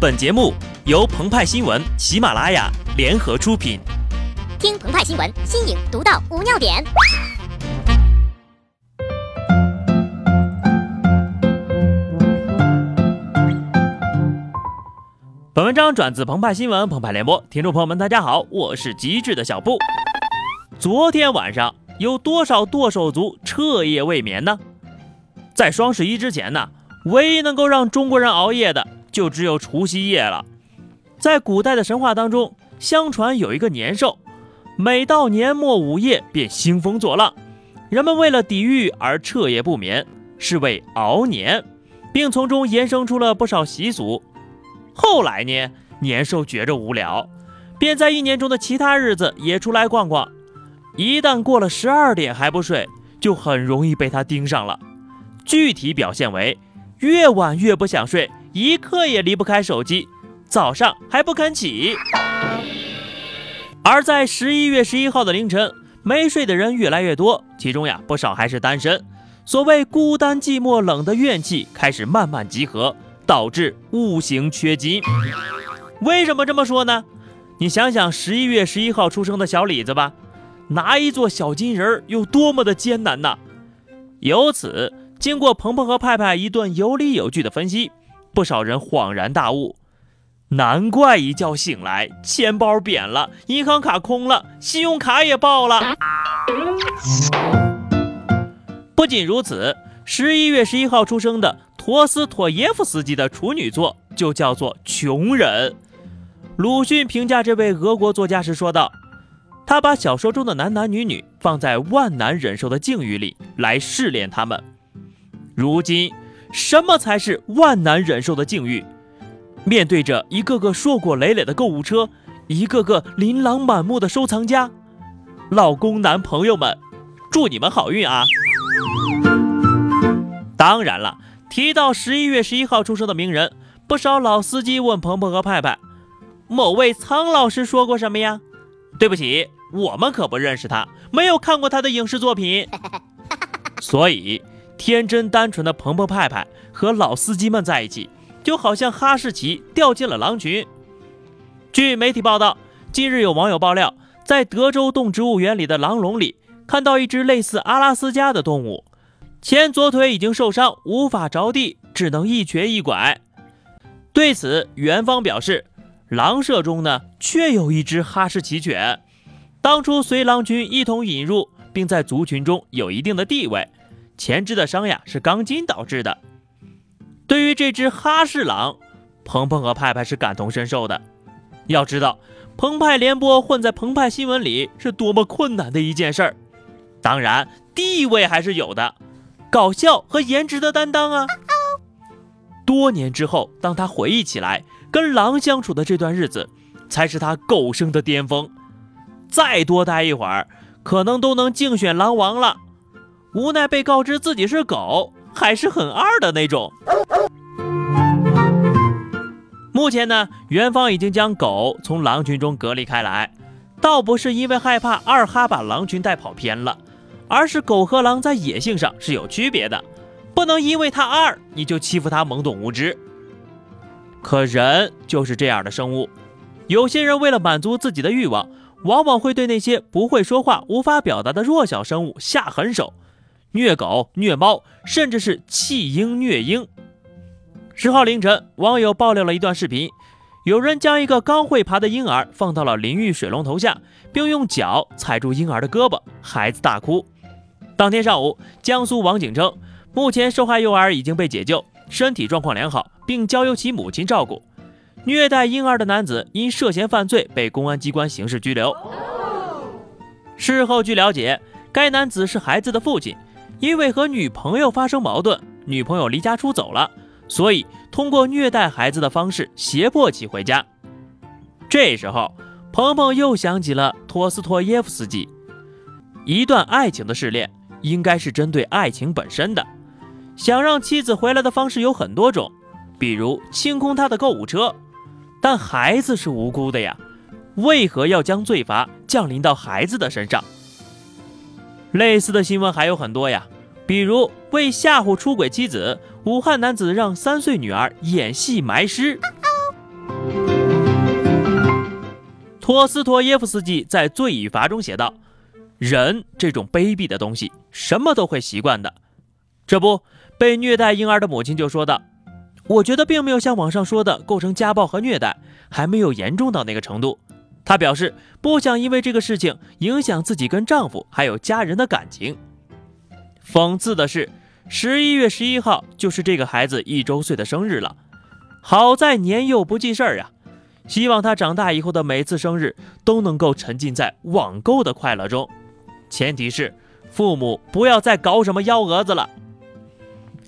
本节目由澎湃新闻、喜马拉雅联合出品。听澎湃新闻，新颖独到，无尿点。本文章转自澎湃新闻、澎湃联播，听众朋友们，大家好，我是机智的小布。昨天晚上有多少剁手族彻夜未眠呢？在双十一之前呢，唯一能够让中国人熬夜的。就只有除夕夜了。在古代的神话当中，相传有一个年兽，每到年末午夜便兴风作浪，人们为了抵御而彻夜不眠，是为熬年，并从中延伸出了不少习俗。后来呢，年兽觉着无聊，便在一年中的其他日子也出来逛逛。一旦过了十二点还不睡，就很容易被他盯上了。具体表现为，越晚越不想睡。一刻也离不开手机，早上还不肯起。而在十一月十一号的凌晨，没睡的人越来越多，其中呀不少还是单身。所谓孤单寂寞冷的怨气开始慢慢集合，导致五行缺金。为什么这么说呢？你想想十一月十一号出生的小李子吧，拿一座小金人儿有多么的艰难呐！由此，经过鹏鹏和派派一顿有理有据的分析。不少人恍然大悟，难怪一觉醒来钱包扁了，银行卡空了，信用卡也爆了。不仅如此，十一月十一号出生的陀思妥耶夫斯基的处女作就叫做《穷人》。鲁迅评价这位俄国作家时说道：“他把小说中的男男女女放在万难忍受的境遇里来试炼他们。如今。”什么才是万难忍受的境遇？面对着一个个硕果累累的购物车，一个个琳琅满目的收藏家，老公男朋友们，祝你们好运啊！当然了，提到十一月十一号出生的名人，不少老司机问鹏鹏和派派：“某位苍老师说过什么呀？”对不起，我们可不认识他，没有看过他的影视作品，所以。天真单纯的鹏鹏派派和老司机们在一起，就好像哈士奇掉进了狼群。据媒体报道，近日有网友爆料，在德州动植物园里的狼笼里看到一只类似阿拉斯加的动物，前左腿已经受伤，无法着地，只能一瘸一拐。对此，园方表示，狼舍中呢确有一只哈士奇犬，当初随狼群一同引入，并在族群中有一定的地位。前肢的伤呀是钢筋导致的。对于这只哈士狼，鹏鹏和派派是感同身受的。要知道，澎湃联播混在澎湃新闻里是多么困难的一件事儿。当然，地位还是有的，搞笑和颜值的担当啊。多年之后，当他回忆起来，跟狼相处的这段日子，才是他狗生的巅峰。再多待一会儿，可能都能竞选狼王了。无奈被告知自己是狗，还是很二的那种。目前呢，园方已经将狗从狼群中隔离开来，倒不是因为害怕二哈把狼群带跑偏了，而是狗和狼在野性上是有区别的，不能因为它二你就欺负它懵懂无知。可人就是这样的生物，有些人为了满足自己的欲望，往往会对那些不会说话、无法表达的弱小生物下狠手。虐狗、虐猫，甚至是弃婴虐婴。十号凌晨，网友爆料了一段视频，有人将一个刚会爬的婴儿放到了淋浴水龙头下，并用脚踩住婴儿的胳膊，孩子大哭。当天上午，江苏网警称，目前受害幼儿已经被解救，身体状况良好，并交由其母亲照顾。虐待婴儿的男子因涉嫌犯罪被公安机关刑事拘留。事后据了解，该男子是孩子的父亲。因为和女朋友发生矛盾，女朋友离家出走了，所以通过虐待孩子的方式胁迫其回家。这时候，鹏鹏又想起了托斯托耶夫斯基。一段爱情的试炼，应该是针对爱情本身的。想让妻子回来的方式有很多种，比如清空他的购物车。但孩子是无辜的呀，为何要将罪罚降临到孩子的身上？类似的新闻还有很多呀，比如为吓唬出轨妻子，武汉男子让三岁女儿演戏埋尸；托斯托耶夫斯基在《罪与罚》中写道：“人这种卑鄙的东西，什么都会习惯的。”这不，被虐待婴儿的母亲就说道：“我觉得并没有像网上说的构成家暴和虐待，还没有严重到那个程度。”她表示不想因为这个事情影响自己跟丈夫还有家人的感情。讽刺的是，十一月十一号就是这个孩子一周岁的生日了。好在年幼不记事儿呀。希望他长大以后的每次生日都能够沉浸在网购的快乐中，前提是父母不要再搞什么幺蛾子了。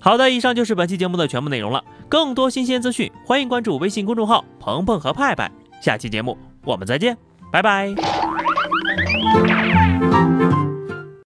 好的，以上就是本期节目的全部内容了。更多新鲜资讯，欢迎关注微信公众号“鹏鹏和派派”。下期节目我们再见，拜拜。